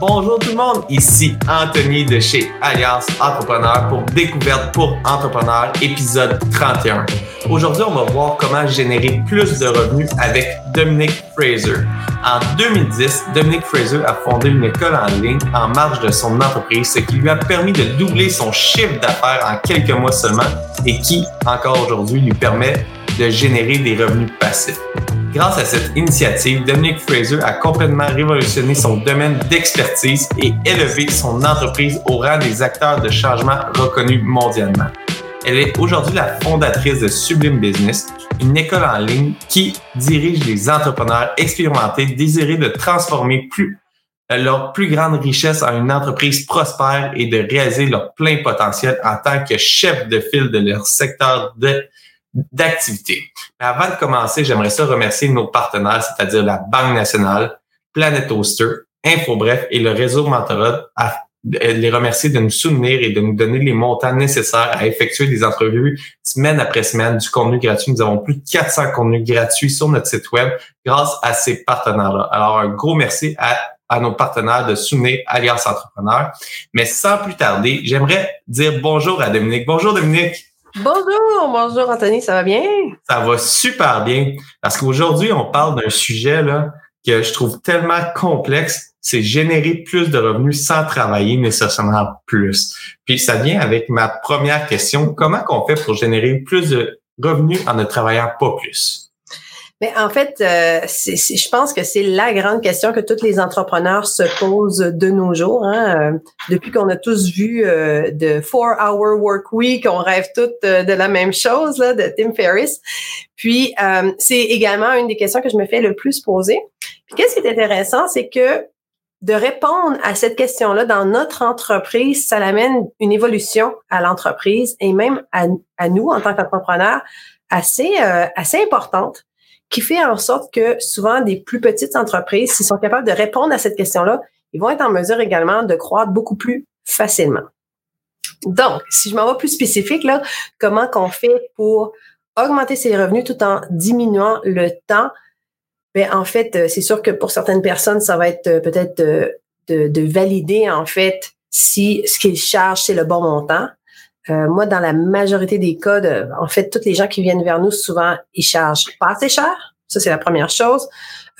Bonjour tout le monde, ici Anthony de chez Alliance Entrepreneur pour Découverte pour Entrepreneurs, épisode 31. Aujourd'hui, on va voir comment générer plus de revenus avec Dominique Fraser. En 2010, Dominique Fraser a fondé une école en ligne en marge de son entreprise, ce qui lui a permis de doubler son chiffre d'affaires en quelques mois seulement et qui, encore aujourd'hui, lui permet de générer des revenus passifs. Grâce à cette initiative, Dominic Fraser a complètement révolutionné son domaine d'expertise et élevé son entreprise au rang des acteurs de changement reconnus mondialement. Elle est aujourd'hui la fondatrice de Sublime Business, une école en ligne qui dirige les entrepreneurs expérimentés désirés de transformer plus, leur plus grande richesse en une entreprise prospère et de réaliser leur plein potentiel en tant que chef de file de leur secteur de d'activité. Avant de commencer, j'aimerais ça remercier nos partenaires, c'est-à-dire la Banque nationale, Planet Oster, InfoBref et le réseau Mentorat, à les remercier de nous soutenir et de nous donner les montants nécessaires à effectuer des entrevues semaine après semaine, du contenu gratuit. Nous avons plus de 400 contenus gratuits sur notre site web grâce à ces partenaires-là. Alors, un gros merci à, à nos partenaires de soutenir Alliance Entrepreneur. Mais sans plus tarder, j'aimerais dire bonjour à Dominique. Bonjour Dominique. Bonjour, bonjour Anthony, ça va bien? Ça va super bien parce qu'aujourd'hui, on parle d'un sujet là, que je trouve tellement complexe, c'est générer plus de revenus sans travailler nécessairement plus. Puis ça vient avec ma première question, comment qu'on fait pour générer plus de revenus en ne travaillant pas plus? Mais en fait, euh, je pense que c'est la grande question que tous les entrepreneurs se posent de nos jours. Hein. Euh, depuis qu'on a tous vu euh, de Four Hour Work Week, on rêve tous de la même chose là, de Tim Ferriss. Puis c'est également une des questions que je me fais le plus poser. Puis qu'est-ce qui est intéressant, c'est que de répondre à cette question-là dans notre entreprise, ça amène une évolution à l'entreprise et même à, à nous en tant qu'entrepreneurs assez assez importante qui fait en sorte que souvent des plus petites entreprises, s'ils sont capables de répondre à cette question-là, ils vont être en mesure également de croître beaucoup plus facilement. Donc, si je m'en vais plus spécifique, là, comment qu'on fait pour augmenter ses revenus tout en diminuant le temps? Ben, en fait, euh, c'est sûr que pour certaines personnes, ça va être euh, peut-être de, de, de, valider, en fait, si ce qu'ils chargent, c'est le bon montant. Euh, moi, dans la majorité des cas, en fait, toutes les gens qui viennent vers nous, souvent, ils chargent pas assez cher. Ça, c'est la première chose.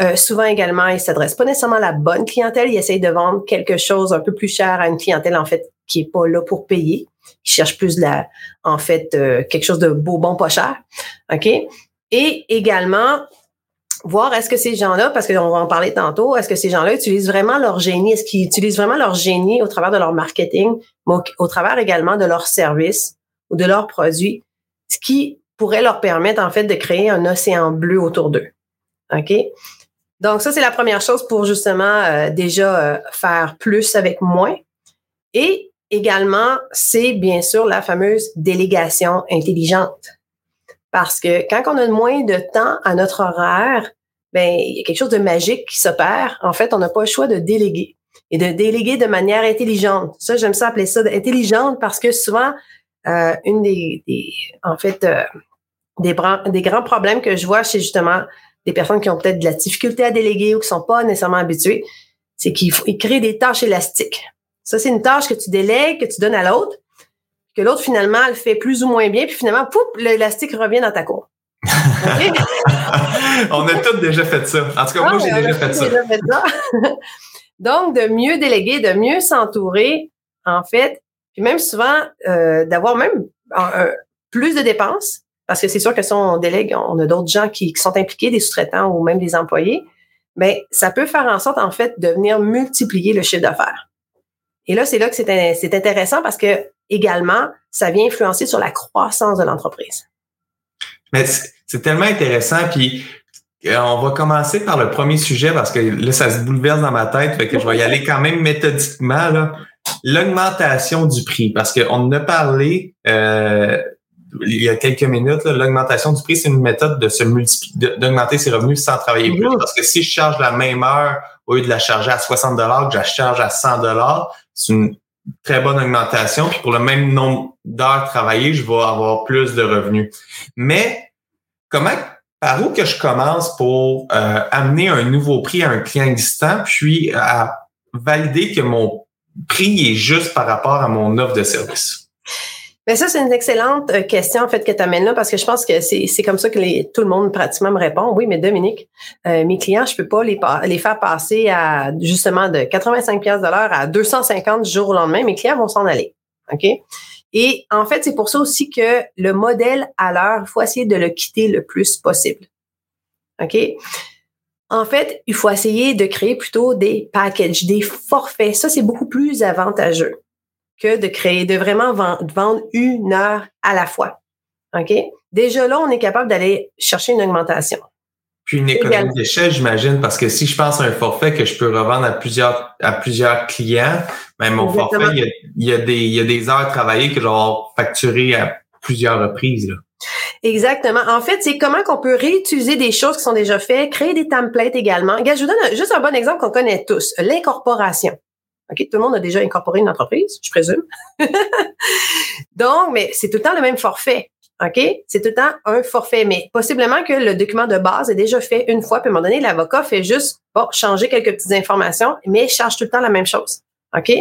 Euh, souvent également, ils s'adressent pas nécessairement à la bonne clientèle. Ils essayent de vendre quelque chose un peu plus cher à une clientèle, en fait, qui est pas là pour payer. Ils cherchent plus la, en fait, euh, quelque chose de beau, bon, pas cher. OK? Et également, voir est-ce que ces gens-là, parce qu'on va en parler tantôt, est-ce que ces gens-là utilisent vraiment leur génie? Est-ce qu'ils utilisent vraiment leur génie au travers de leur marketing, mais au, travers également de leurs services ou de leurs produits, ce qui pourrait leur permettre en fait de créer un océan bleu autour d'eux? OK? Donc ça, c'est la première chose pour justement euh, déjà euh, faire plus avec moins. Et également, c'est bien sûr la fameuse délégation intelligente. Parce que quand on a moins de temps à notre horaire, ben il y a quelque chose de magique qui s'opère. En fait, on n'a pas le choix de déléguer et de déléguer de manière intelligente. Ça, j'aime ça appeler ça intelligente parce que souvent, euh, une des, en fait, euh, des, des grands problèmes que je vois chez justement des personnes qui ont peut-être de la difficulté à déléguer ou qui sont pas nécessairement habituées, c'est qu'ils créent des tâches élastiques. Ça, c'est une tâche que tu délègues, que tu donnes à l'autre que l'autre, finalement, elle fait plus ou moins bien, puis finalement, pouf, l'élastique revient dans ta cour. on a tous déjà fait ça. En tout cas, moi, j'ai déjà, fait, ça. Donc, de mieux déléguer, de mieux s'entourer, en fait, puis même souvent, euh, d'avoir même plus de dépenses, parce que c'est sûr que si on délègue, on a d'autres gens qui, sont impliqués, des sous-traitants ou même des employés, mais ça peut faire en sorte, en fait, de venir multiplier le chiffre d'affaires. Et là, c'est là que c'est intéressant parce que également, ça vient influencer sur la croissance de l'entreprise. Mais c'est tellement intéressant. Puis euh, on va commencer par le premier sujet parce que là, ça se bouleverse dans ma tête. Fait que je vais y aller quand même méthodiquement. L'augmentation du prix. Parce qu'on en a parlé euh, il y a quelques minutes. L'augmentation du prix, c'est une méthode de se multiplier, d'augmenter ses revenus sans travailler plus. Parce que si je charge la même heure au lieu de la charger à 60 que je la charge à 100 c'est une très bonne augmentation, puis pour le même nombre d'heures travaillées, je vais avoir plus de revenus. Mais comment, par où que je commence pour euh, amener un nouveau prix à un client existant, puis à valider que mon prix est juste par rapport à mon offre de service? Mais ça, c'est une excellente euh, question, en fait, que tu amènes là, parce que je pense que c'est comme ça que les, tout le monde pratiquement me répond. Oui, mais Dominique, euh, mes clients, je peux pas les, les faire passer à, justement, de 85 pièces de l'heure à 250 du jour au lendemain. Mes clients vont s'en aller. OK? Et en fait, c'est pour ça aussi que le modèle à l'heure, il faut essayer de le quitter le plus possible. OK? En fait, il faut essayer de créer plutôt des packages, des forfaits. Ça, c'est beaucoup plus avantageux que de créer, de vraiment vendre une heure à la fois. OK? Déjà là, on est capable d'aller chercher une augmentation. Puis une économie d'échelle, j'imagine, parce que si je pense à un forfait que je peux revendre à plusieurs à plusieurs clients, même mon forfait, il y, a, des, il y a des heures travaillées que je vais facturer à plusieurs reprises. Là. Exactement. En fait, c'est comment qu'on peut réutiliser des choses qui sont déjà faites, créer des templates également. Regarde, je vous donne juste un bon exemple qu'on connaît tous, l'incorporation. OK, tout le monde a déjà incorporé une entreprise, je présume. Donc, mais c'est tout le temps le même forfait. OK? C'est tout le temps un forfait, mais possiblement que le document de base est déjà fait une fois, puis à un moment donné, l'avocat fait juste, bon, changer quelques petites informations, mais charge tout le temps la même chose. OK?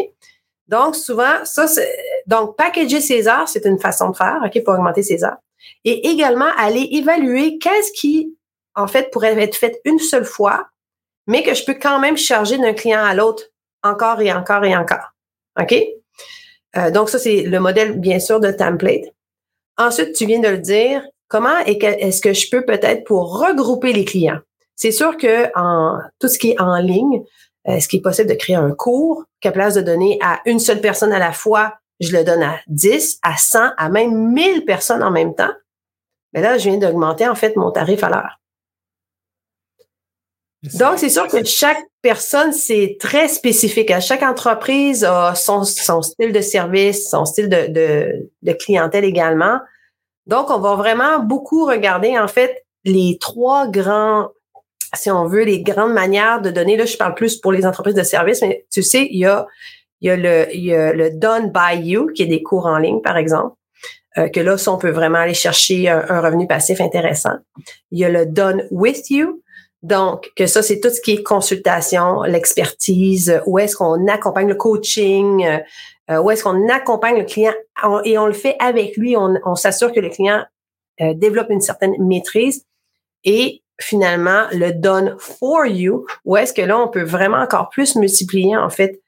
Donc, souvent, ça, c'est, donc, packager ses heures, c'est une façon de faire, OK, pour augmenter ses heures. Et également, aller évaluer qu'est-ce qui, en fait, pourrait être fait une seule fois, mais que je peux quand même charger d'un client à l'autre encore et encore et encore. OK? Euh, donc, ça, c'est le modèle, bien sûr, de template. Ensuite, tu viens de le dire, comment est-ce que je peux peut-être pour regrouper les clients? C'est sûr que en tout ce qui est en ligne, est-ce qu'il est possible de créer un cours qu'à place de donner à une seule personne à la fois, je le donne à 10, à 100, à même 1000 personnes en même temps? Mais là, je viens d'augmenter en fait mon tarif à l'heure. Donc, c'est sûr que chaque personne, c'est très spécifique. Chaque entreprise a son, style de service, son style de, clientèle également. Donc, on va vraiment beaucoup regarder, en fait, les trois grands, si on veut, les grandes manières de donner. Là, je parle plus pour les entreprises de services, mais tu sais, il y a, le, done by you, qui est des cours en ligne, par exemple. Euh, que là, on peut vraiment aller chercher un, revenu passif intéressant. Il y a le done with you, donc, que ça, c'est tout ce qui est consultation, l'expertise, où est-ce qu'on accompagne le coaching, euh, euh, où est-ce qu'on accompagne le client. Et on le fait avec lui, on, s'assure que le client euh, développe une certaine maîtrise et finalement le done for you, où est-ce que là, on peut vraiment encore plus multiplier en fait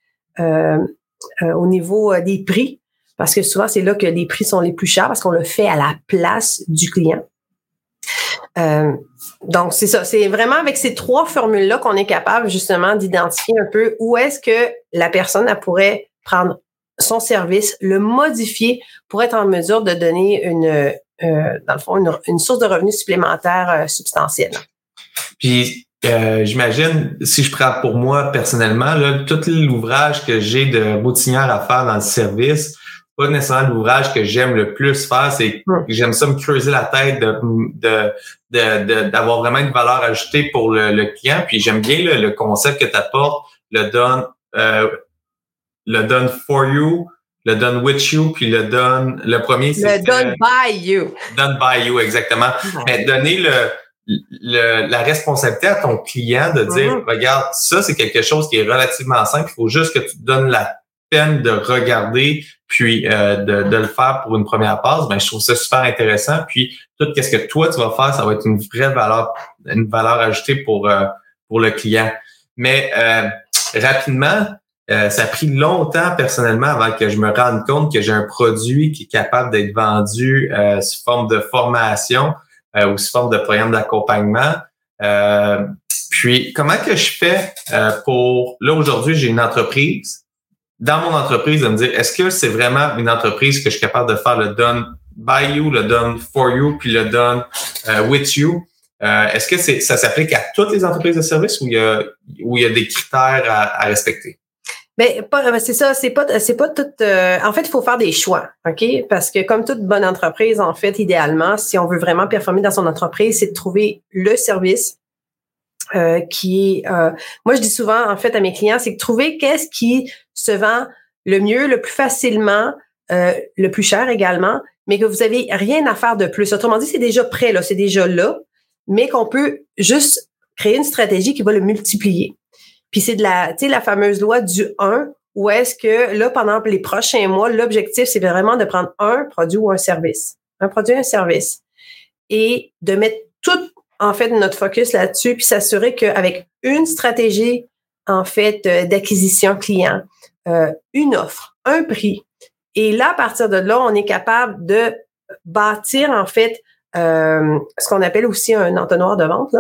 au niveau des prix, parce que souvent, c'est là que les prix sont les plus chers parce qu'on le fait à la place du client. Euh, donc, c'est ça. C'est vraiment avec ces trois formules-là qu'on est capable justement d'identifier un peu où est-ce que la personne pourrait prendre son service, le modifier pour être en mesure de donner une, euh, dans le fond, une, source de revenus supplémentaire euh, substantielle. Puis, j'imagine, si je prends pour moi personnellement, là, tout l'ouvrage que j'ai de routinière à faire dans le service, pas nécessairement l'ouvrage que j'aime le plus faire, c'est que j'aime ça me creuser la tête de, de, d'avoir vraiment une valeur ajoutée pour le, client. Puis j'aime bien le, concept que tu apportes, le done, euh, le done for you, le done with you, puis le done, le premier c'est le done by you. Done by you, exactement. Mais donner le, le, la responsabilité à ton client de dire, regarde, ça c'est quelque chose qui est relativement simple, il faut juste que tu donnes la peine de regarder puis euh, de, de, le faire pour une première passe, ben je trouve ça super intéressant. Puis tout ce que toi tu vas faire, ça va être une vraie valeur, une valeur ajoutée pour euh, pour le client. Mais euh, rapidement, ça a pris longtemps personnellement avant que je me rende compte que j'ai un produit qui est capable d'être vendu sous forme de formation ou sous forme de programme d'accompagnement. puis comment que je fais pour là aujourd'hui j'ai une entreprise dans mon entreprise de me dire est-ce que c'est vraiment une entreprise que je suis capable de faire le done by you, le done for you, puis le done euh, with you? Euh, est-ce que c'est, ça s'applique à toutes les entreprises de service ou il y a, où il y a des critères à, respecter? Ben, pas, c'est ça, c'est pas, c'est pas tout. Euh, en fait, il faut faire des choix, ok? Parce que comme toute bonne entreprise, en fait, idéalement, si on veut vraiment performer dans son entreprise, c'est de trouver le service euh, qui euh, moi je dis souvent en fait à mes clients, c'est de trouver qu'est-ce qui se vend le mieux, le plus facilement, euh, le plus cher également, mais que vous avez rien à faire de plus. Autrement dit, c'est déjà prêt, là, c'est déjà là, mais qu'on peut juste créer une stratégie qui va le multiplier. Puis c'est de la, la fameuse loi du 1, où est-ce que là, pendant les prochains mois, l'objectif, c'est vraiment de prendre un produit ou un service. Un produit, un service. Et de mettre tout, en fait, notre focus là-dessus, puis s'assurer qu'avec une stratégie, en fait, euh, d'acquisition client, euh, une offre, un prix. Et là, à partir de là, on est capable de bâtir, en fait, euh, ce qu'on appelle aussi un entonnoir de vente.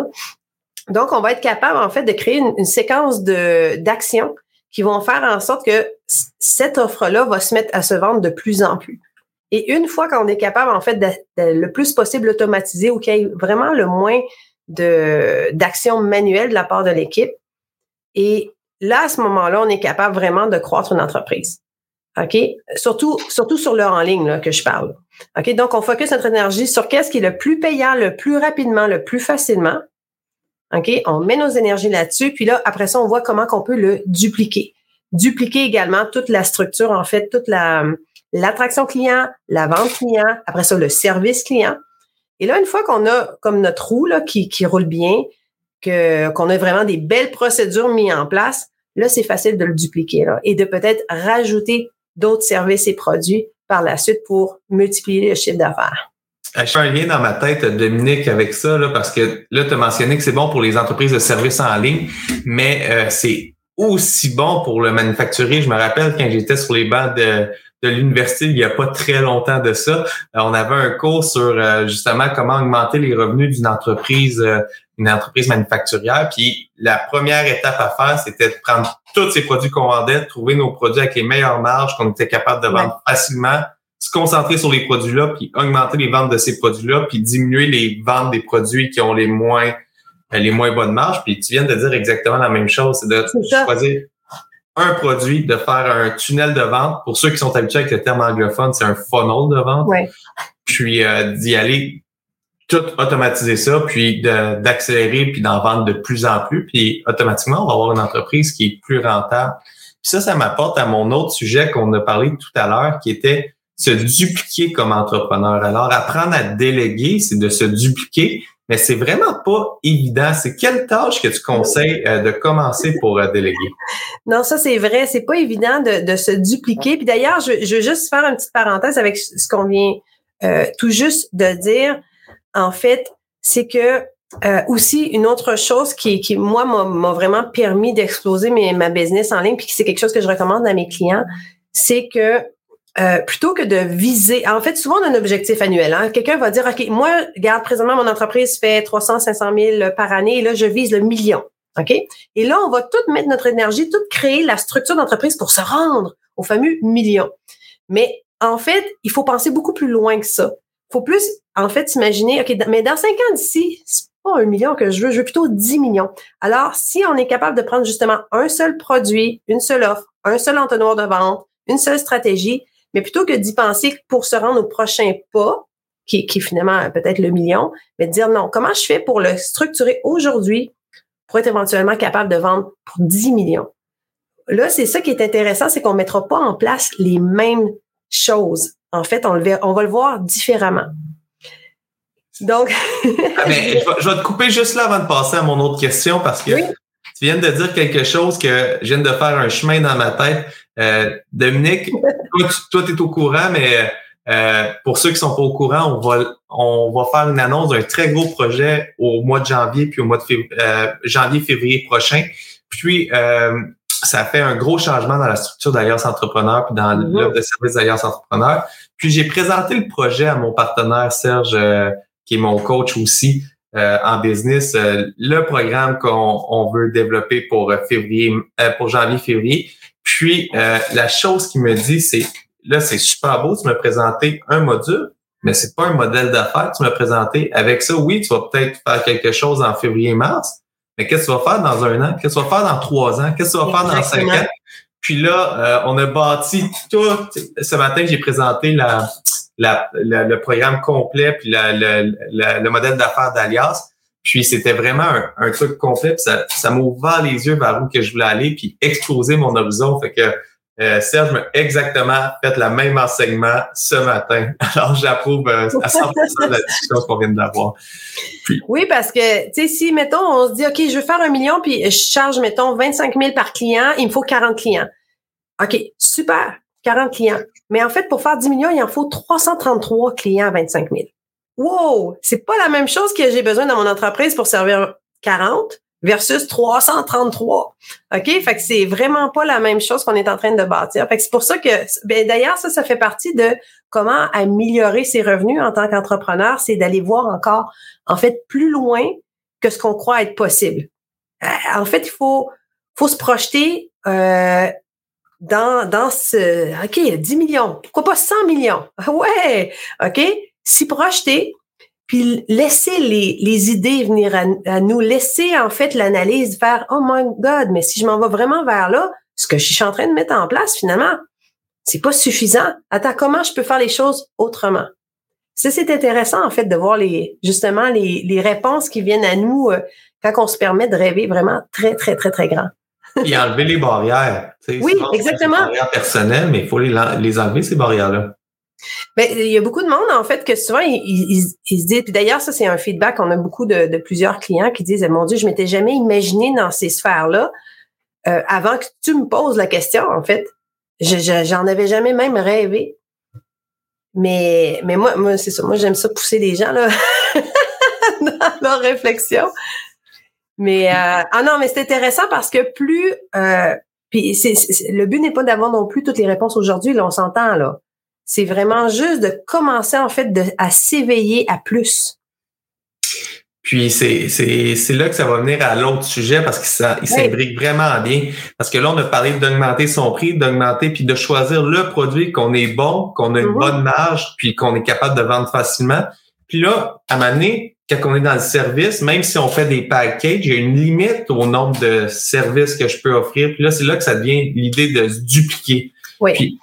Donc, on va être capable, en fait, de créer une, séquence d'actions qui vont faire en sorte que cette offre-là va se mettre à se vendre de plus en plus. Et une fois qu'on est capable, en fait, de, le plus possible automatiser ou qu'il y ait vraiment le moins d'actions manuelles de la part de l'équipe, et là, à ce moment-là, on est capable vraiment de croître une entreprise. OK? Surtout, surtout sur le en ligne là, que je parle. OK? Donc, on focus notre énergie sur qu'est-ce qui est le plus payant, le plus rapidement, le plus facilement. OK? On met nos énergies là-dessus. Puis là, après ça, on voit comment qu'on peut le dupliquer. Dupliquer également toute la structure, en fait, toute la, l'attraction client, la vente client, après ça, le service client. Et là, une fois qu'on a comme notre roue là, qui, qui roule bien, que, qu'on a vraiment des belles procédures mises en place, là, c'est facile de le dupliquer là, et de peut-être rajouter d'autres services et produits par la suite pour multiplier le chiffre d'affaires. Je fais un lien dans ma tête, Dominique, avec ça, là, parce que là, tu as mentionné que c'est bon pour les entreprises de services en ligne, mais euh, c'est aussi bon pour le manufacturier. Je me rappelle quand j'étais sur les bancs de, de l'université il n'y a pas très longtemps de ça. Euh, on avait un cours sur euh, justement comment augmenter les revenus d'une entreprise, une entreprise manufacturière. Puis la première étape à faire, c'était de prendre tous ces produits qu'on vendait, trouver nos produits avec les meilleures marges qu'on était capable de vendre facilement, se concentrer sur les produits-là, puis augmenter les ventes de ces produits-là, puis diminuer les ventes des produits qui ont les moins euh, les moins bonnes marges. Puis tu viens de dire exactement la même chose, c'est de choisir un produit, de faire un tunnel de vente. Pour ceux qui sont habitués avec le terme anglophone, c'est un funnel de vente. Puis euh, d'y aller tout automatiser ça, puis d'accélérer, puis d'en vendre de plus en plus, puis automatiquement, on va avoir une entreprise qui est plus rentable. Puis ça, ça m'apporte à mon autre sujet qu'on a parlé tout à l'heure, qui était se dupliquer comme entrepreneur. Alors, apprendre à déléguer, c'est de se dupliquer, mais c'est vraiment pas évident. C'est quelle tâche que tu conseilles euh, de commencer pour euh, déléguer? Non, ça c'est vrai, c'est pas évident de, de, se dupliquer. Puis d'ailleurs, je, je veux juste faire une petite parenthèse avec ce qu'on vient euh, tout juste de dire en fait, c'est que euh, aussi une autre chose qui, qui moi m'a vraiment permis d'exploser ma business en ligne, puis c'est quelque chose que je recommande à mes clients, c'est que euh, plutôt que de viser, en fait, souvent on a un objectif annuel. Hein. Quelqu'un va dire, ok, moi, regarde, présentement mon entreprise fait 300, 500 000 par année, et là je vise le million. OK? Et là, on va tout mettre notre énergie, tout créer la structure d'entreprise pour se rendre au fameux million. Mais en fait, il faut penser beaucoup plus loin que ça faut plus, en fait, imaginer, OK, mais dans cinq ans d'ici, c'est pas un million que je veux, je veux plutôt 10 millions. Alors, si on est capable de prendre justement un seul produit, une seule offre, un seul entonnoir de vente, une seule stratégie, mais plutôt que d'y penser pour se rendre au prochain pas, qui, qui est finalement peut-être le million, mais de dire non, comment je fais pour le structurer aujourd'hui pour être éventuellement capable de vendre pour 10 millions? Là, c'est ça qui est intéressant, c'est qu'on ne mettra pas en place les mêmes choses en fait, on, le, on va le voir différemment. Donc. Ah, mais je, vais, te couper juste là avant de passer à mon autre question parce que tu viens de dire quelque chose que je viens de faire un chemin dans ma tête. Euh, Dominique, toi, tu es au courant, mais euh, pour ceux qui sont pas au courant, on va, on va faire une annonce d'un très gros projet au mois de janvier puis au mois de février, euh, janvier-février prochain. Puis, euh, ça fait un gros changement dans la structure d'Alliance Entrepreneur puis dans mm-hmm. l'offre de service d'Alliance Entrepreneur. Puis j'ai présenté le projet à mon partenaire Serge, euh, qui est mon coach aussi euh, en business, euh, le programme qu'on on veut développer pour février, pour janvier-février. Puis la chose qu'il me dit, c'est là, c'est super beau, tu m'as présenté un module, mais c'est pas un modèle d'affaires, tu m'as présenté. Avec ça, oui, tu vas peut-être faire quelque chose en février-mars, mais qu'est-ce que tu vas faire dans un an? Qu'est-ce que tu vas faire dans trois ans? Qu'est-ce que tu vas faire dans cinq ans? Puis là, euh, on a bâti tout. Ce matin, j'ai présenté la, la, le programme complet puis la, le modèle d'affaires d'Alias. Puis c'était vraiment un, truc complet. Puis ça, ça les yeux vers où que je voulais aller puis exploser mon horizon. Fait que Euh, Serge m'a exactement fait le même enseignement ce matin. Alors, j'approuve euh, à 100% de la discussion qu'on vient d'avoir. Oui, parce que, tu sais, si, mettons, on se dit, OK, je veux faire un million, puis je charge, mettons, 25 000 par client, il me faut 40 clients. OK, super, 40 clients. Mais en fait, pour faire 10 millions, il en faut 333 clients à 25 000. Wow! C'est pas la même chose que j'ai besoin dans mon entreprise pour servir 40 versus 333. OK? Fait que c'est vraiment pas la même chose qu'on est en train de bâtir. Fait que c'est pour ça que, ben, d'ailleurs, ça, ça fait partie de comment améliorer ses revenus en tant qu'entrepreneur, c'est d'aller voir encore, en fait, plus loin que ce qu'on croit être possible. Euh, en fait, il faut, faut se projeter, euh, dans, dans ce, OK, 10 millions, pourquoi pas 100 millions? Ouais, OK, s'y projeter, puis laisser les, les idées venir à, nous, laisser en fait l'analyse faire oh my god, mais si je m'en vais vraiment vers là, ce que je suis en train de mettre en place finalement, c'est pas suffisant. Attends, comment je peux faire les choses autrement? Ça c'est intéressant en fait de voir les justement les, les réponses qui viennent à nous euh, quand on se permet de rêver vraiment très très très très grand. Et enlever les barrières. Oui, exactement. Les barrières personnelles, mais il faut les, les enlever ces barrières Ben, il y a beaucoup de monde, en fait, que souvent, ils, se disent, puis d'ailleurs, ça, c'est un feedback, on a beaucoup de, plusieurs clients qui disent, mon Dieu, je m'étais jamais imaginé dans ces sphères-là euh, avant que tu me poses la question, en fait. J'en avais jamais même rêvé. Mais, mais moi, moi c'est ça. Moi, j'aime ça pousser les gens, là, dans leur réflexion. Mais, euh, ah non, mais c'est intéressant parce que plus, euh, puis le but n'est pas d'avoir non plus toutes les réponses aujourd'hui, là, on s'entend, là. C'est vraiment juste de commencer en fait de, à s'éveiller à plus. Puis c'est, c'est, c'est là que ça va venir à l'autre sujet parce que ça il s'imbrique vraiment bien. Parce que là, on a parlé d'augmenter son prix, d'augmenter, puis de choisir le produit qu'on est bon, qu'on a une mm-hmm. bonne marge, puis qu'on est capable de vendre facilement. Puis là, à un quand on est dans le service, même si on fait des packages, il y a une limite au nombre de services que je peux offrir. Puis là, c'est là que ça devient l'idée de se dupliquer. Oui. Puis,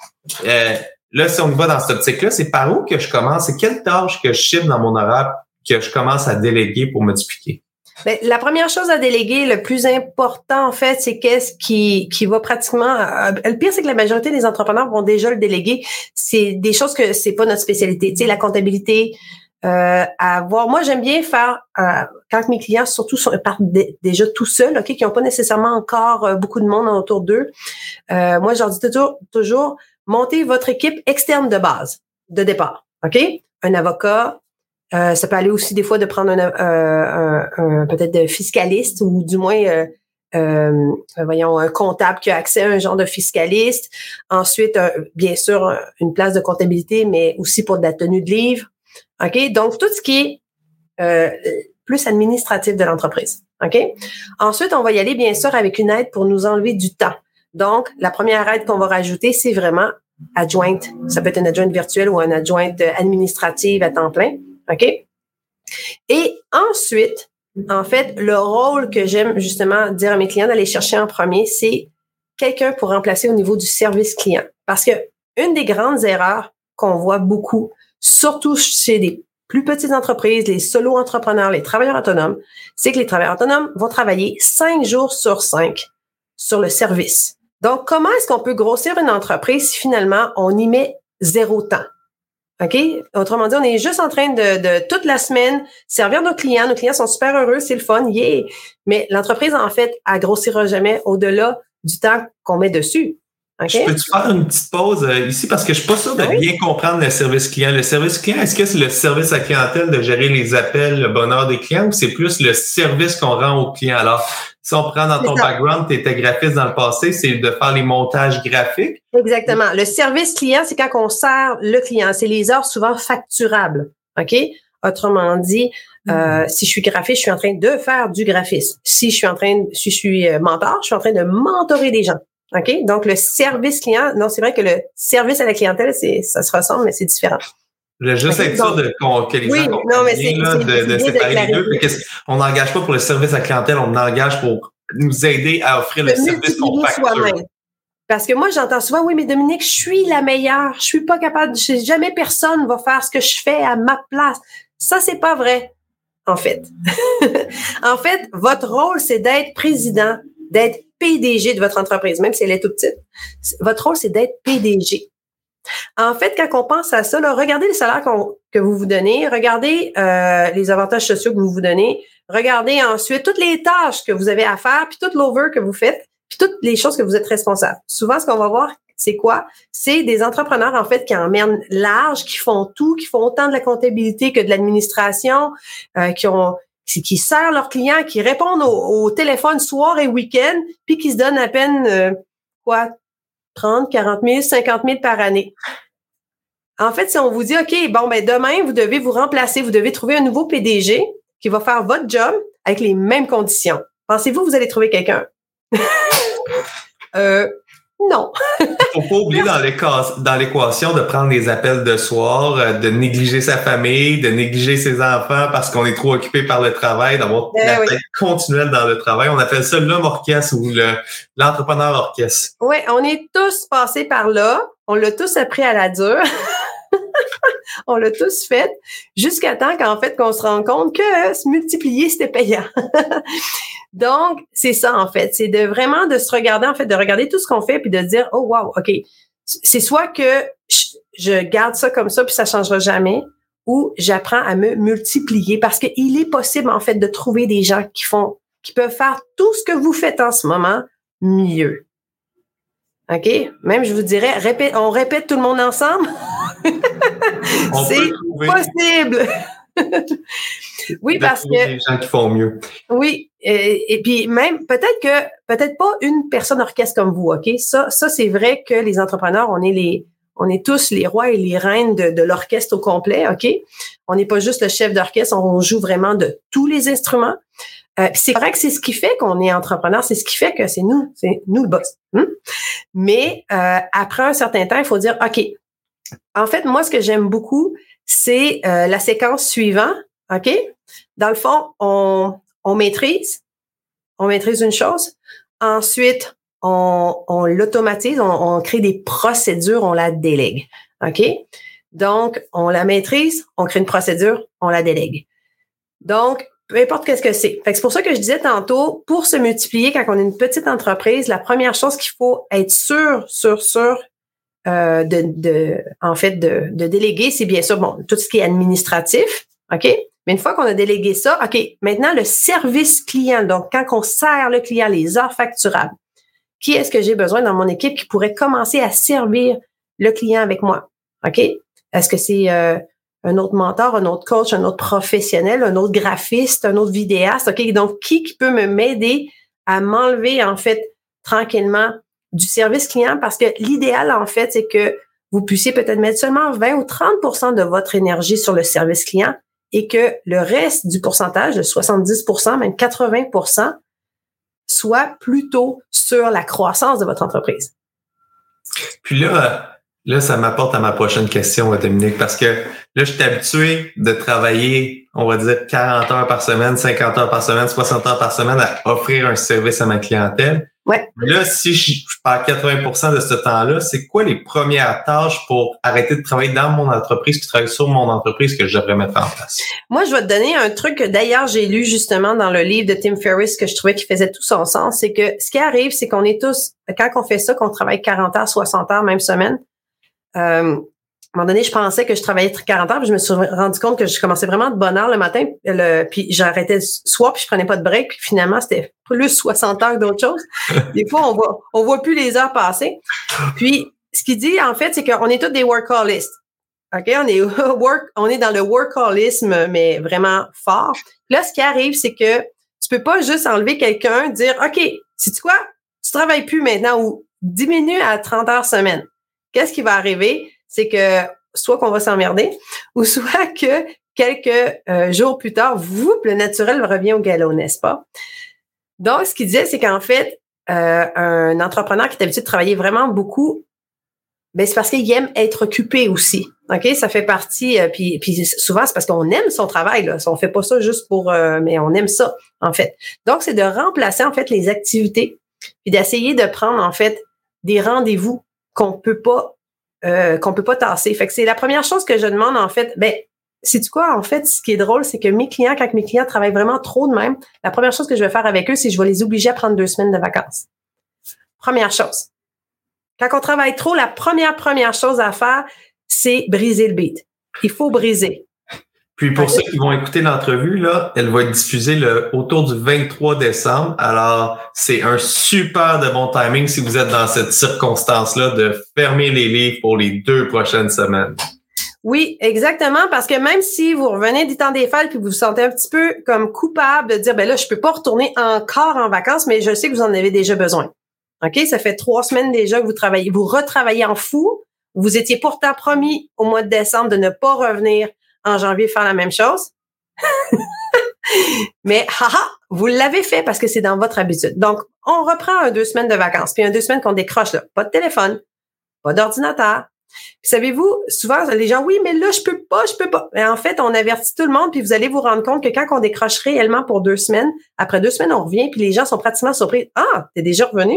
euh, Là, si on va dans cette optique-là, c'est par où que je commence? C'est quelle tâche que je chiffre dans mon horaire que je commence à déléguer pour multiplier? Bien, la première chose à déléguer, le plus important en fait, c'est qu'est-ce qui qui va pratiquement. Euh, le pire, c'est que la majorité des entrepreneurs vont déjà le déléguer. C'est des choses que c'est pas notre spécialité. Tu sais, la comptabilité, euh, avoir. Moi, j'aime bien faire euh, quand mes clients, surtout, sont, partent déjà tout seuls, ok, qui n'ont pas nécessairement encore euh, beaucoup de monde autour d'eux. Euh, moi, je leur dis toujours, toujours, montez votre équipe externe de base, de départ. OK? Un avocat, euh, ça peut aller aussi des fois de prendre un, euh, peut-être de fiscaliste ou du moins euh, voyons un comptable qui a accès à un genre de fiscaliste. Ensuite, bien sûr, une place de comptabilité, mais aussi pour de la tenue de livre. OK? Donc, tout ce qui est plus administratif de l'entreprise. OK? Ensuite, on va y aller, bien sûr, avec une aide pour nous enlever du temps. Donc, la première aide qu'on va rajouter, c'est vraiment adjointe. Ça peut être une adjointe virtuelle ou une adjointe administrative à temps plein. OK? Et ensuite, en fait, le rôle que j'aime justement dire à mes clients d'aller chercher en premier, c'est quelqu'un pour remplacer au niveau du service client. Parce que une des grandes erreurs qu'on voit beaucoup, surtout chez des plus petites entreprises, les solo entrepreneurs, les travailleurs autonomes, c'est que les travailleurs autonomes vont travailler cinq jours sur cinq sur le service. Donc, comment est-ce qu'on peut grossir une entreprise si finalement on y met zéro temps? OK? Autrement dit, on est juste en train de, de toute la semaine servir nos clients. Nos clients sont super heureux, c'est le fun, yeah! Mais l'entreprise, en fait, elle grossira jamais au-delà du temps qu'on met dessus. Je peux-tu faire une petite pause euh, ici? Parce que je suis pas sûr de bien comprendre le service client. Le service client, est-ce que c'est le service à clientèle de gérer les appels, le bonheur des clients ou c'est plus le service qu'on rend aux clients? Alors, si on prend dans ton background, tu étais graphiste dans le passé, c'est de faire les montages graphiques. Exactement. Le service client, c'est quand on sert le client. C'est les heures souvent facturables. OK? Autrement dit, euh, mm-hmm. si je suis graphiste, je suis en train de faire du graphisme. Si je suis en train, si je suis euh, mentor, je suis en train de mentorer des gens. OK? Donc, le service client, non, c'est vrai que le service à la clientèle, c'est, ça se ressemble, mais c'est différent. Je voulais juste être sûr de, que les oui, gens non, mais c'est, là, de, de séparer les deux. On n'engage pas pour le service à la clientèle, on engage pour nous aider à offrir le, service qu'on facture. Parce que moi, j'entends souvent, oui, mais Dominique, je suis la meilleure. Je suis pas capable, jamais personne va faire ce que je fais à ma place. Ça, c'est pas vrai, en fait. en fait, votre rôle, c'est d'être président d'être PDG de votre entreprise, même si elle est toute petite. Votre rôle, c'est d'être PDG. En fait, quand on pense à ça, regardez les salaires que vous vous donnez, regardez euh, les avantages sociaux que vous vous donnez, regardez ensuite toutes les tâches que vous avez à faire, puis tout l'over que vous faites, puis toutes les choses que vous êtes responsable. Souvent, ce qu'on va voir, c'est quoi? C'est des entrepreneurs, en fait, qui emmènent large, qui font tout, qui font autant de la comptabilité que de l'administration, euh, qui ont qui servent leurs clients, qui répondent au, téléphone soir et week-end, puis qui se donnent à peine euh, quoi 30, 40 000, 50 000 par année. En fait, si on vous dit, OK, bon, ben demain, vous devez vous remplacer, vous devez trouver un nouveau PDG qui va faire votre job avec les mêmes conditions. Pensez-vous vous allez trouver quelqu'un? euh, non. Faut pas oublier dans l'équation de prendre des appels de soir, euh, de négliger sa famille, de négliger ses enfants parce qu'on est trop occupé par le travail, d'avoir ben la tête continuelle dans le travail. On appelle ça l'homme orchestre ou l'entrepreneur orchestre. Oui, on est tous passés par là. On l'a tous appris à la dure. on l'a tous fait jusqu'à temps qu'en fait qu'on se rende compte que se multiplier c'était payant. Donc c'est ça en fait, c'est de vraiment de se regarder en fait, de regarder tout ce qu'on fait puis de dire oh wow ok c'est soit que je garde ça comme ça puis ça changera jamais ou j'apprends à me multiplier parce qu'il est possible en fait de trouver des gens qui font qui peuvent faire tout ce que vous faites en ce moment mieux. OK? Même, je vous dirais, on répète tout le monde ensemble? c'est possible. oui, parce que. des gens qui font mieux. Oui. Et, puis même, peut-être que, peut-être pas une personne orchestre comme vous, OK? Ça, ça c'est vrai que les entrepreneurs, on est les, on est tous les rois et les reines de, l'orchestre au complet, OK? On n'est pas juste le chef d'orchestre, on joue vraiment de tous les instruments. Euh, c'est vrai que c'est ce qui fait qu'on est entrepreneur, c'est ce qui fait que c'est nous, c'est nous le boss. Hein? Mais euh, après un certain temps, il faut dire, OK, en fait, moi, ce que j'aime beaucoup, c'est euh, la séquence suivante. OK? Dans le fond, on, on maîtrise, on maîtrise une chose. Ensuite, on, l'automatise, on, crée des procédures, on la délègue. OK? Donc, on la maîtrise, on crée une procédure, on la délègue. Donc, peu importe qu'est-ce que c'est. c'est pour ça que je disais tantôt, pour se multiplier quand on est une petite entreprise, la première chose qu'il faut être sûr, sûr, sûr euh, de, de, en fait, de, de déléguer, c'est bien sûr, bon, tout ce qui est administratif, OK? Mais une fois qu'on a délégué ça, OK, maintenant le service client, donc quand on sert le client, les heures facturables, qui est-ce que j'ai besoin dans mon équipe qui pourrait commencer à servir le client avec moi? OK? Est-ce que c'est euh, un autre mentor, un autre coach, un autre professionnel, un autre graphiste, un autre vidéaste? OK, donc qui, qui peut me m'aider à m'enlever en fait tranquillement du service client? Parce que l'idéal en fait c'est que vous puissiez peut-être mettre seulement 20 ou 30% de votre énergie sur le service client et que le reste du pourcentage, de 70% même 80% soit plutôt sur la croissance de votre entreprise. Puis là, Là, ça m'apporte à ma prochaine question, Dominique, parce que là, je suis habitué de travailler, on va dire, 40 heures par semaine, 50 heures par semaine, 60 heures par semaine à offrir un service à ma clientèle. Ouais. Là, si je, perds 80% de ce temps-là, c'est quoi les premières tâches pour arrêter de travailler dans mon entreprise puis travailler sur mon entreprise que je devrais mettre en place? Moi, je vais te donner un truc que d'ailleurs j'ai lu justement dans le livre de Tim Ferriss que je trouvais qui faisait tout son sens. C'est que ce qui arrive, c'est qu'on est tous, quand on fait ça, qu'on travaille 40 heures, 60 heures, même semaine, euh, à un moment donné, je pensais que je travaillais 40 heures, puis je me suis rendu compte que je commençais vraiment de bonne heure le matin, le, puis j'arrêtais le soir, puis je prenais pas de break, puis finalement, c'était plus 60 heures que d'autres choses. Des fois, on voit, on voit plus les heures passer. Puis, ce qu'il dit, en fait, c'est qu'on est tous des workaholistes. OK? On est, work, on est dans le workaholisme, mais vraiment fort. Là, ce qui arrive, c'est que tu peux pas juste enlever quelqu'un, dire, OK, c'est tu quoi? Tu travailles plus maintenant ou diminue à 30 heures semaine qu'est-ce qui va arriver? C'est que soit qu'on va s'emmerder ou soit que quelques euh, jours plus tard, vous, le naturel revient au galop, n'est-ce pas? Donc, ce qu'il disait, c'est qu'en fait, euh, un entrepreneur qui est habitué de travailler vraiment beaucoup, ben, c'est parce qu'il aime être occupé aussi. OK? Ça fait partie, euh, puis, puis souvent, c'est parce qu'on aime son travail. Là. On fait pas ça juste pour, mais on aime ça, en fait. Donc, c'est de remplacer, en fait, les activités, puis d'essayer de prendre, en fait, des rendez-vous qu'on peut pas euh, qu'on peut pas tasser. Fait que c'est la première chose que je demande en fait. Ben c'est du quoi, en fait, ce qui est drôle, c'est que mes clients, quand mes clients travaillent vraiment trop de même, la première chose que je vais faire avec eux, c'est je vais les obliger à prendre deux semaines de vacances. Première chose. Quand on travaille trop, la première, première chose à faire, c'est briser le beat. Il faut briser. Puis pour ceux qui vont écouter l'entrevue, là, elle va être diffusée le, autour du 23 décembre. Alors, c'est un super de bon timing si vous êtes dans cette circonstance-là de fermer les livres pour les deux prochaines semaines. Oui, exactement, parce que même si vous revenez du temps des fêtes puis vous vous sentez un petit peu comme coupable de dire, ben là, je peux pas retourner encore en vacances, mais je sais que vous en avez déjà besoin. OK? Ça fait trois semaines déjà que vous travaillez, vous retravaillez en fou. Vous étiez pourtant promis au mois de décembre de ne pas revenir en janvier faire la même chose. Mais haha, vous l'avez fait parce que c'est dans votre habitude. Donc, on reprend un deux semaines de vacances, puis un deux semaines qu'on décroche là. Pas de téléphone, pas d'ordinateur. Savez-vous, souvent, les gens, oui, mais là, je peux pas, je peux pas. Mais en fait, on avertit tout le monde, puis vous allez vous rendre compte que quand on décroche réellement pour deux semaines, après deux semaines, on revient, puis les gens sont pratiquement surpris. Ah, t'es déjà revenu?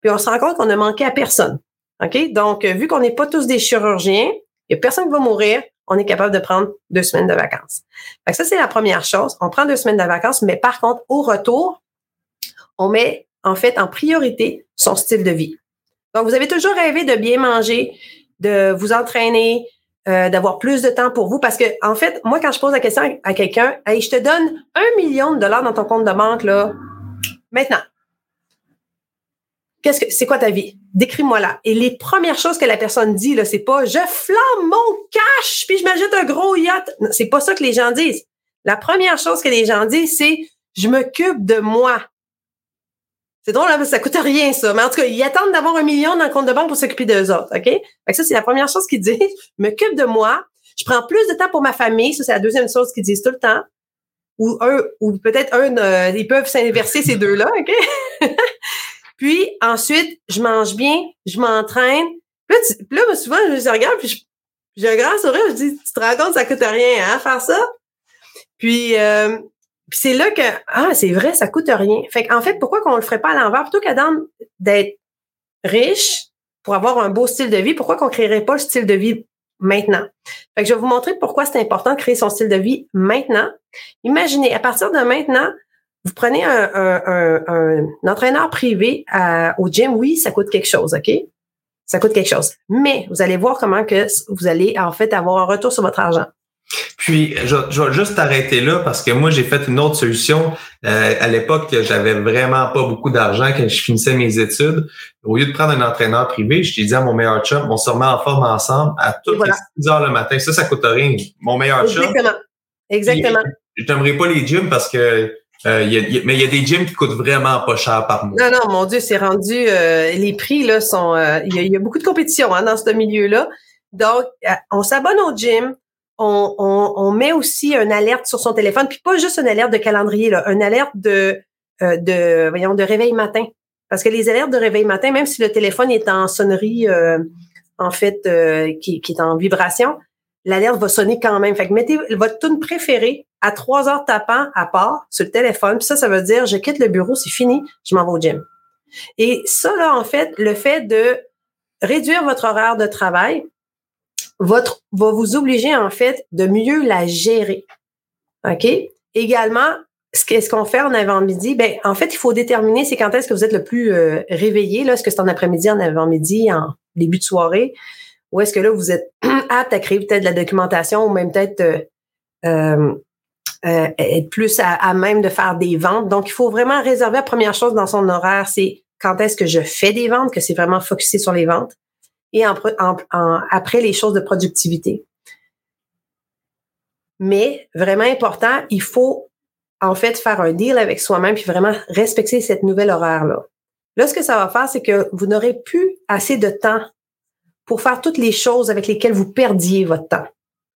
Puis on se rend compte qu'on a manqué à personne. OK? Donc, vu qu'on n'est pas tous des chirurgiens, il n'y a personne qui va mourir, on est capable de prendre deux semaines de vacances. Fait ça, c'est la première chose. On prend deux semaines de vacances, mais par contre, au retour, on met en fait en priorité son style de vie. Donc, vous avez toujours rêvé de bien manger, de vous entraîner, euh, d'avoir plus de temps pour vous. Parce que, en fait, moi, quand je pose la question à quelqu'un, hey, je te donne un million de dollars dans ton compte de banque, là, maintenant. Qu'est-ce que c'est quoi ta vie? Décris-moi là. Et les premières choses que la personne dit, là, c'est pas je flamme mon cash, puis je m'ajoute un gros yacht. C'est pas ça que les gens disent. La première chose que les gens disent, c'est je m'occupe de moi. C'est drôle, hein, ça coûte rien, ça. Mais en tout cas, ils attendent d'avoir un million dans le compte de banque pour s'occuper d'eux autres, OK? Fait que ça, c'est la première chose qu'ils disent. Je m'occupe de moi. Je prends plus de temps pour ma famille. Ça, c'est la deuxième chose qu'ils disent tout le temps. Ou un, ou peut-être un, euh, ils peuvent s'inverser ces deux-là, OK? Puis ensuite, je mange bien, je m'entraîne. Puis là, là, souvent, je me regarde, puis j'ai un grand sourire, je dis, tu te rends compte, ça coûte rien, hein, faire ça? Puis, euh, puis c'est là que, ah, c'est vrai, ça coûte rien. Fait qu'en fait, pourquoi qu'on le ferait pas à l'envers? Plutôt qu'attendre d'être riche pour avoir un beau style de vie, pourquoi qu'on créerait pas le style de vie maintenant? Fait que je vais vous montrer pourquoi c'est important de créer son style de vie maintenant. Imaginez, à partir de maintenant, vous prenez un, un, un, entraîneur privé au gym, oui, ça coûte quelque chose, OK? Ça coûte quelque chose. Mais vous allez voir comment que vous allez en fait avoir un retour sur votre argent. Puis, je, je vais juste arrêter là parce que moi, j'ai fait une autre solution. Euh, à l'époque, j'avais vraiment pas beaucoup d'argent quand je finissais mes études. Au lieu de prendre un entraîneur privé, je t'ai dit à mon meilleur chum, on se remet en forme ensemble à toutes les 6 heures le matin. Ça, ça coûte rien. Mon meilleur chum. Exactement. Exactement. Je t'aimerais pas les gyms parce que euh, mais il y a des gyms qui coûtent vraiment pas cher par mois. Non, non, mon Dieu, c'est rendu. Euh, les prix là sont. Euh, il y, a beaucoup de compétition hein, dans ce milieu-là. Donc, on s'abonne au gym. On, on, on, met aussi une alerte sur son téléphone, puis pas juste une alerte de calendrier, là, une alerte de, de, voyons, de réveil matin. Parce que les alertes de réveil matin, même si le téléphone est en sonnerie, en fait, qui, qui est en vibration, l'alerte va sonner quand même. Fait que mettez votre tune préférée à trois heures tapant à part sur le téléphone. Puis ça, ça veut dire je quitte le bureau, c'est fini, je m'en vais au gym. Et ça, là, en fait, le fait de réduire votre horaire de travail votre, va vous obliger, en fait, de mieux la gérer. OK? Également, ce qu'on fait en avant-midi, ben en fait, il faut déterminer c'est quand est-ce que vous êtes le plus euh, réveillé. Là, est-ce que c'est en après-midi, en avant-midi, en début de soirée? Ou est-ce que là, vous êtes apte à créer peut-être de la documentation ou même peut-être euh, euh, être plus à, même de faire des ventes. Donc, il faut vraiment réserver la première chose dans son horaire, c'est quand est-ce que je fais des ventes, que c'est vraiment focusé sur les ventes. Et après, les choses de productivité. Mais vraiment important, il faut en fait faire un deal avec soi-même puis vraiment respecter cette nouvelle horaire-là. Là, ce que ça va faire, c'est que vous n'aurez plus assez de temps pour faire toutes les choses avec lesquelles vous perdiez votre temps.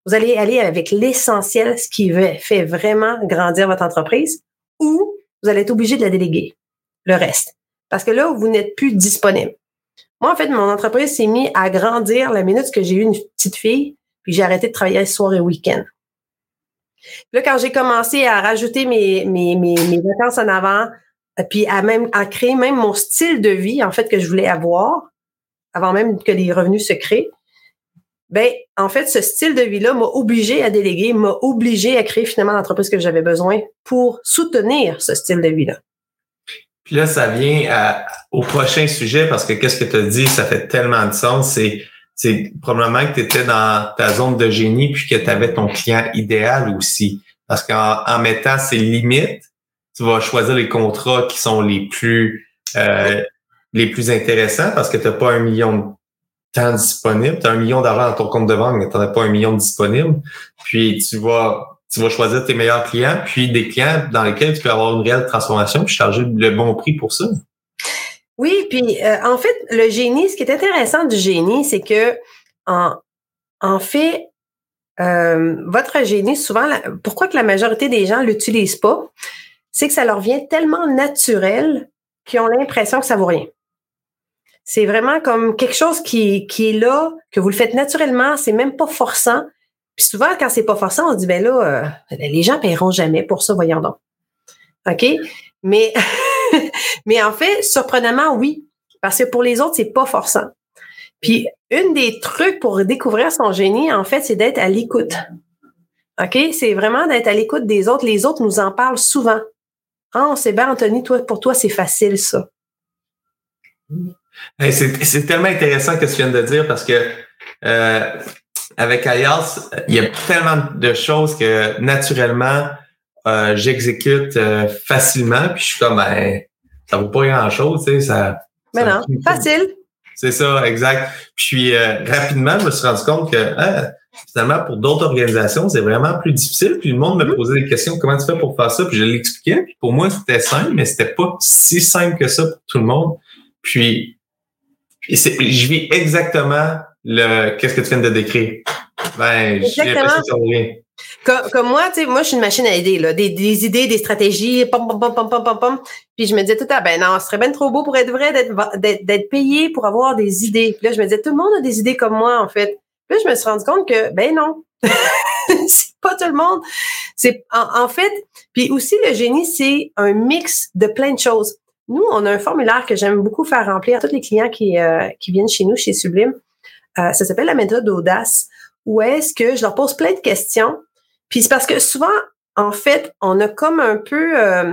Vous allez aller avec l'essentiel, ce qui fait vraiment grandir votre entreprise, ou vous allez être obligé de la déléguer, le reste. Parce que là, vous n'êtes plus disponible. Moi, en fait, mon entreprise s'est mise à grandir la minute que j'ai eu une petite fille, puis j'ai arrêté de travailler le soir et week-end. Là, quand j'ai commencé à rajouter mes, mes, mes, mes, vacances en avant, puis à même à créer même mon style de vie, en fait, que je voulais avoir, avant même que les revenus se créent, ben en fait, ce style de vie-là m'a obligé à déléguer, m'a obligé à créer finalement l'entreprise que j'avais besoin pour soutenir ce style de vie-là. Puis là, ça vient au prochain sujet parce que qu'est-ce que tu as dit, ça fait tellement de sens. C'est, c'est probablement que tu étais dans ta zone de génie puis que tu avais ton client idéal aussi. Parce qu'en en mettant ses limites, tu vas choisir les contrats qui sont les plus euh, les plus intéressants parce que tu n'as pas un million de temps disponible. Tu as un million d'argent dans ton compte de banque, mais tu n'as pas un million disponible. Puis tu vas tu vas choisir tes meilleurs clients, puis des clients dans lesquels tu peux avoir une réelle transformation, puis charger le bon prix pour ça. Oui, puis euh, en fait, le génie, ce qui est intéressant du génie, c'est que en, en fait, euh, votre génie, souvent, pourquoi que la majorité des gens l'utilisent pas, c'est que ça leur vient tellement naturel qu'ils ont l'impression que ça vaut rien. C'est vraiment comme quelque chose qui, qui est là, que vous le faites naturellement, c'est même pas forçant. Puis souvent, quand c'est pas forçant, on se dit, ben là, euh, les gens paieront jamais pour ça, voyons donc. OK? Mais, mais en fait, surprenamment, oui. Parce que pour les autres, c'est pas forçant. Puis, une des trucs pour découvrir son génie, en fait, c'est d'être à l'écoute. OK? C'est vraiment d'être à l'écoute des autres. Les autres nous en parlent souvent. Ah, on sait bien, Anthony, toi, pour toi, c'est facile, ça. C'est tellement intéressant ce que tu viens de dire parce que euh, avec Alias, il y a tellement de choses que naturellement, euh, j'exécute euh, facilement, puis je suis comme, ben, ça vaut pas grand-chose, tu sais, ça... Mais non, facile. C'est ça, exact. Puis euh, rapidement, je me suis rendu compte que hein, finalement, pour d'autres organisations, c'est vraiment plus difficile. Puis le monde me mm-hmm. posait des questions, comment tu fais pour faire ça? Puis je l'expliquais. Puis pour moi, c'était simple, mais c'était pas si simple que ça pour tout le monde. Puis je vis exactement le qu'est-ce que tu viens de décrire. Ben, j'ai comme, comme, moi, tu sais, moi, je suis une machine à aider, là. Des, des idées, des stratégies, pom, pom, pom, pom, pom, pom, pom. Puis je me disais tout à ben non, ce serait bien trop beau pour être vrai d'être, d'être payé pour avoir des idées. Puis là, je me disais, tout le monde a des idées comme moi, en fait. Puis là, je me suis rendu compte que, ben non. c'est pas tout le monde. C'est, en, fait, puis aussi, le génie, c'est un mix de plein de choses. Nous, on a un formulaire que j'aime beaucoup faire remplir à tous les clients qui, euh, qui viennent chez nous, chez Sublime. Euh, ça s'appelle la méthode d'audace où est-ce que je leur pose plein de questions. Puis c'est parce que souvent, en fait, on a comme un peu, euh,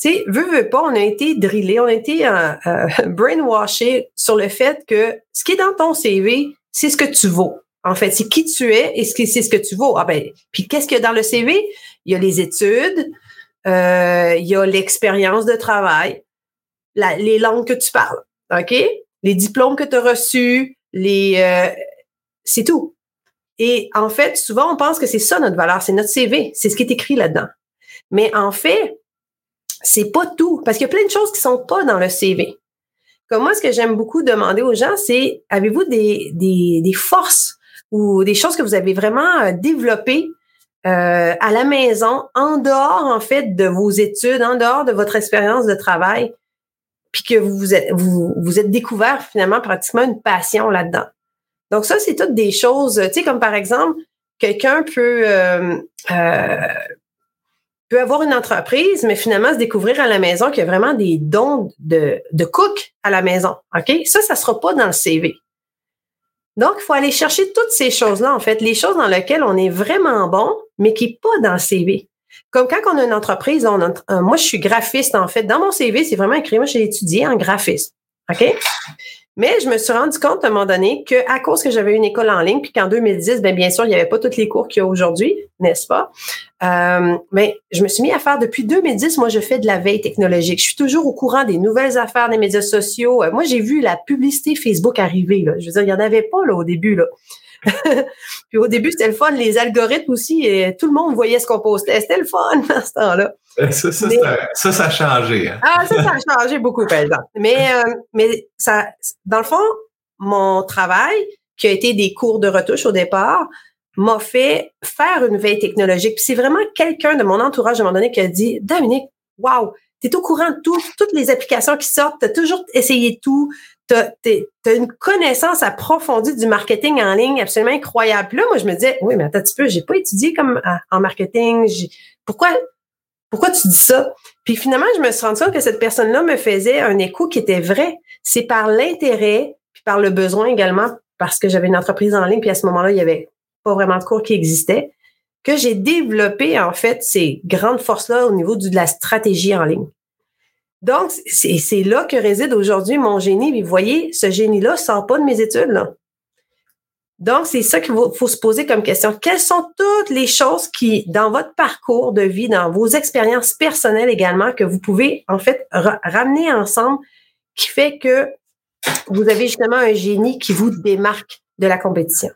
tu sais, veut, veut pas, on a été drillé, on a été euh, euh brainwashé sur le fait que ce qui est dans ton CV, c'est ce que tu vaux. En fait, c'est qui tu es et c'est ce que tu vaux. Ah ben, puis qu'est-ce qu'il y a dans le CV? Il y a les études, euh, il y a l'expérience de travail, la, les langues que tu parles, OK? Les diplômes que tu as reçus, les... Euh, c'est tout. Et en fait, souvent, on pense que c'est ça notre valeur, c'est notre CV, c'est ce qui est écrit là-dedans. Mais en fait, c'est pas tout, parce qu'il y a plein de choses qui sont pas dans le CV. Comme moi, ce que j'aime beaucoup demander aux gens, c'est avez-vous des, des, des, forces ou des choses que vous avez vraiment euh, développées euh, à la maison, en dehors, en fait, de vos études, en dehors de votre expérience de travail, puis que vous êtes, découvert finalement pratiquement une passion là-dedans. Donc ça, c'est toutes des choses, tu sais, comme par exemple, quelqu'un peut euh, euh, peut avoir une entreprise, mais finalement se découvrir à la maison qu'il y a vraiment des dons de, de cook à la maison. OK? Ça, ça sera pas dans le CV. Donc, il faut aller chercher toutes ces choses-là, en fait, les choses dans lesquelles on est vraiment bon, mais qui n'est pas dans le CV. Comme quand on a une entreprise, a, moi, je suis graphiste, en fait. Dans mon CV, c'est vraiment écrit, moi, j'ai étudié en graphisme. OK? Mais je me suis rendu compte à un moment donné qu'à cause que j'avais une école en ligne, puis qu'en 2010, bien, bien sûr, il n'y avait pas tous les cours qu'il y a aujourd'hui, n'est-ce pas? Euh, mais je me suis mis à faire depuis 2010, moi, je fais de la veille technologique. Je suis toujours au courant des nouvelles affaires des médias sociaux. Euh, moi, j'ai vu la publicité Facebook arriver. Je veux dire, il n'y en avait pas là, au début. Là. puis au début, c'était le fun. Les algorithmes aussi, et tout le monde voyait ce qu'on postait. C'était le fun à ce temps-là. Ça, ça, ça, ça, a changé. Hein. Ah, ça, ça a changé beaucoup, par exemple. Mais, euh, mais ça, dans le fond, mon travail, qui a été des cours de retouche au départ, m'a fait faire une veille technologique. Puis c'est vraiment quelqu'un de mon entourage à un moment donné qui a dit Dominique, wow, tu es au courant de tout, toutes les applications qui sortent, tu as toujours essayé tout, tu as, une connaissance approfondie du marketing en ligne absolument incroyable. Là, moi, je me disais, oui, mais attends un petit peu, j'ai pas étudié comme en marketing. Pourquoi pourquoi tu dis ça? Puis finalement, je me suis rendu compte que cette personne-là me faisait un écho qui était vrai. C'est par l'intérêt, puis par le besoin également parce que j'avais une entreprise en ligne, puis à ce moment-là, il y avait pas vraiment de cours qui existaient, que j'ai développé en fait ces grandes forces-là au niveau de la stratégie en ligne. Donc, c'est là que réside aujourd'hui mon génie. Mais vous voyez, ce génie-là sort pas de mes études. Donc, c'est ça qu'il faut, se poser comme question. Quelles sont toutes les choses qui, dans votre parcours de vie, dans vos expériences personnelles également, que vous pouvez en fait ramener ensemble, qui fait que vous avez justement un génie qui vous démarque de la compétition?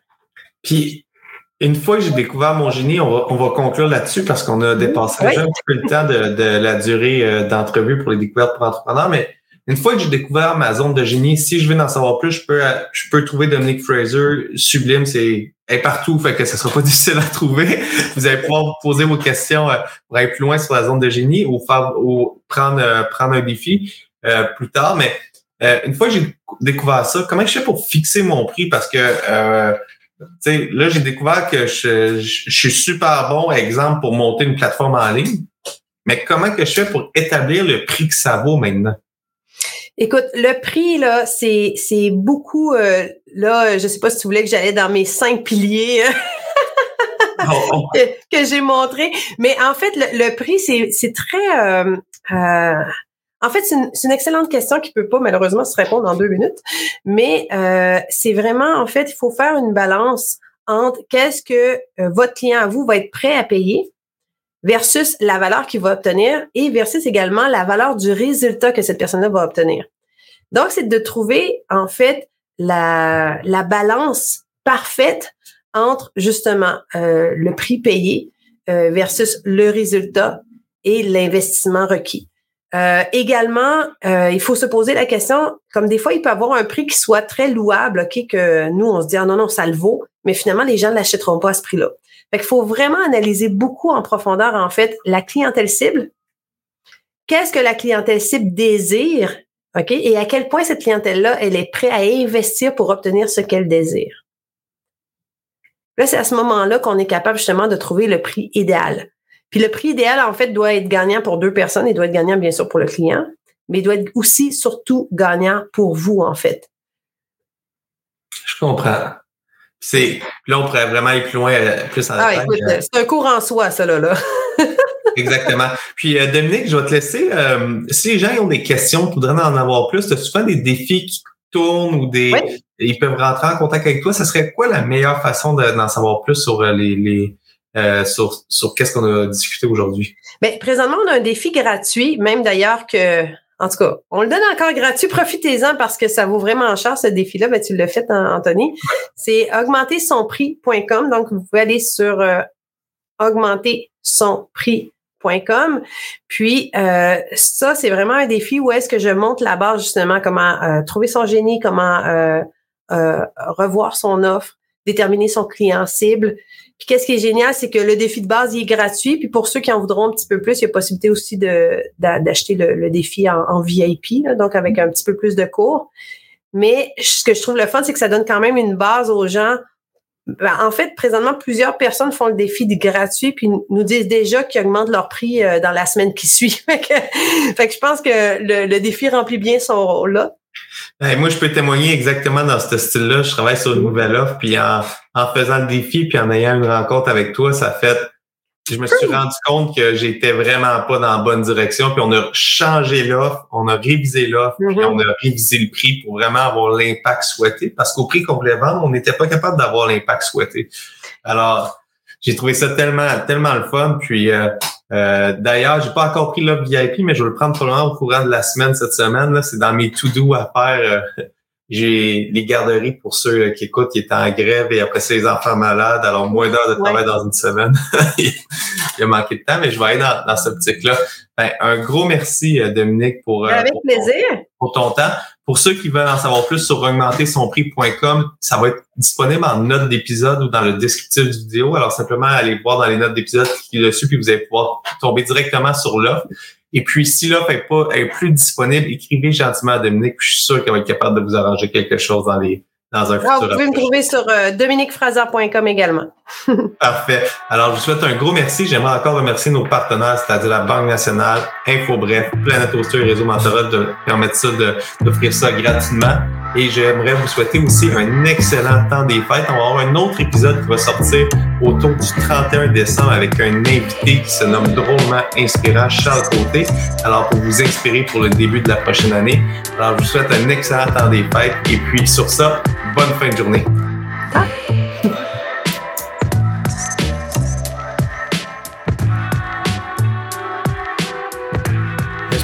Une fois que j'ai découvert mon génie, on va, on va conclure là-dessus parce qu'on a dépassé déjà un petit peu le temps de, de la durée euh, d'entrevue pour les découvertes pour entrepreneurs, mais une fois que j'ai découvert ma zone de génie, si je veux en savoir plus, je peux, je peux trouver Dominique Fraser. Sublime, c'est est partout, fait que ce sera pas difficile à trouver. Vous allez pouvoir vous poser vos questions euh, pour aller plus loin sur la zone de génie ou faire ou prendre euh, prendre un défi euh, plus tard. Mais une fois que j'ai découvert ça, comment je fais pour fixer mon prix? Parce que là, j'ai découvert que je, je, suis super bon, exemple, pour monter une plateforme en ligne. Mais comment que je fais pour établir le prix que ça vaut maintenant? Écoute, le prix, là, c'est, c'est beaucoup. Euh, là, je sais pas si tu voulais que j'allais dans mes cinq piliers oh. que, j'ai montré. Mais en fait, le, prix, c'est, c'est très. Euh, euh, en fait, c'est une, excellente question qui peut pas malheureusement se répondre en deux minutes. Mais c'est vraiment, en fait, il faut faire une balance entre qu'est-ce que votre client à vous va être prêt à payer versus la valeur qu'il va obtenir et versus également la valeur du résultat que cette personne-là va obtenir. Donc, c'est de trouver, en fait, la, la balance parfaite entre justement euh, le prix payé euh, versus le résultat et l'investissement requis. Euh, également, euh, il faut se poser la question, comme des fois, il peut avoir un prix qui soit très louable, ok, que nous, on se dit, ah non, non, ça le vaut, mais finalement, les gens ne l'achèteront pas à ce prix-là. Fait faut vraiment analyser beaucoup en profondeur, en fait, la clientèle cible. Qu'est-ce que la clientèle cible désire? OK? Et à quel point cette clientèle-là, elle est prête à investir pour obtenir ce qu'elle désire? Là, c'est à ce moment-là qu'on est capable justement de trouver le prix idéal. Puis le prix idéal, en fait, doit être gagnant pour deux personnes. Il doit être gagnant, bien sûr, pour le client, mais il doit être aussi, surtout, gagnant pour vous, en fait. Je comprends. C'est, là, on pourrait vraiment aller plus loin, euh, plus en Ah, écoute, euh. c'est un cours en soi, ça, là. là. Exactement. Puis, euh, Dominique, je vais te laisser. si les gens ont des questions, voudraient en avoir plus, tu as souvent des défis qui tournent ou des. Ils peuvent rentrer en contact avec toi. Ça serait quoi la meilleure façon d'en savoir plus sur les, les sur, sur qu'est-ce qu'on a discuté aujourd'hui? Bien, présentement, on a un défi gratuit, même d'ailleurs que en tout cas, on le donne encore gratuit. Profitez-en parce que ça vaut vraiment cher ce défi-là. Ben, tu l'as fait, Anthony. C'est augmentersonprix.com. Donc, vous pouvez aller sur euh, augmentersonprix.com. Puis euh, ça, c'est vraiment un défi où est-ce que je monte la base justement comment euh, trouver son génie, comment euh, revoir son offre, déterminer son client cible, puis qu'est-ce qui est génial, c'est que le défi de base, il est gratuit. Puis pour ceux qui en voudront un petit peu plus, il y a possibilité aussi d'acheter le, défi en, VIP, donc avec un petit peu plus de cours. Mais ce que je trouve le fun, c'est que ça donne quand même une base aux gens. Ben, en fait, présentement, plusieurs personnes font le défi de gratuit puis nous disent déjà qu'ils augmentent leur prix euh, dans la semaine qui suit. fait, que, je pense que le, le défi remplit bien son rôle là. Ben, moi, je peux témoigner exactement dans ce style-là. Je travaille sur une nouvelle offre, puis en, faisant le défi, puis en ayant une rencontre avec toi, ça fait. Je me suis rendu compte que j'étais vraiment pas dans la bonne direction, puis on a changé l'offre, on a révisé l'offre, puis mm-hmm. on a révisé le prix pour vraiment avoir l'impact souhaité. Parce qu'au prix qu'on voulait vendre, on n'était pas capable d'avoir l'impact souhaité. Alors, j'ai trouvé ça tellement, tellement le fun. Puis euh, euh, d'ailleurs, j'ai pas encore pris l'offre VIP, mais je vais le prendre probablement au courant de la semaine cette semaine. Là, c'est dans mes to-do à faire. Euh, j'ai les garderies pour ceux euh, qui écoutent qui étaient en grève et après c'est les enfants malades, alors moins d'heures de travail dans une semaine. Il a manqué de temps, mais je vais aller dans, dans cette optique-là. Ben, un gros merci, Dominique, pour, Avec plaisir. pour ton temps. Pour ceux qui veulent en savoir plus sur augmentersonprix.com, ça va être disponible en note d'épisode ou dans le descriptif du vidéo. Alors simplement allez voir dans les notes d'épisode qui est dessus, puis vous allez pouvoir tomber directement sur l'offre. Et puis, si l'offre n'est pas est plus disponible, écrivez gentiment à Dominique, je suis sûr qu'elle va être capable de vous arranger quelque chose dans les dans un futur. vous pouvez me trouver sur euh, dominiquefraser.com également. Parfait. Alors, je vous souhaite un gros merci. J'aimerais encore remercier nos partenaires, c'est-à-dire la Banque nationale, InfoBref, Planète Toaster et Réseau Mentorat de permettre ça, d'offrir ça gratuitement. Et j'aimerais vous souhaiter aussi un excellent temps des fêtes. On va avoir un autre épisode qui va sortir autour du 31 décembre avec un invité qui se nomme drôlement inspirant, Charles Côté. Alors, pour vous inspirer pour le début de la prochaine année. Alors, je vous souhaite un excellent temps des fêtes. Et puis, sur ça, bonne fin de journée.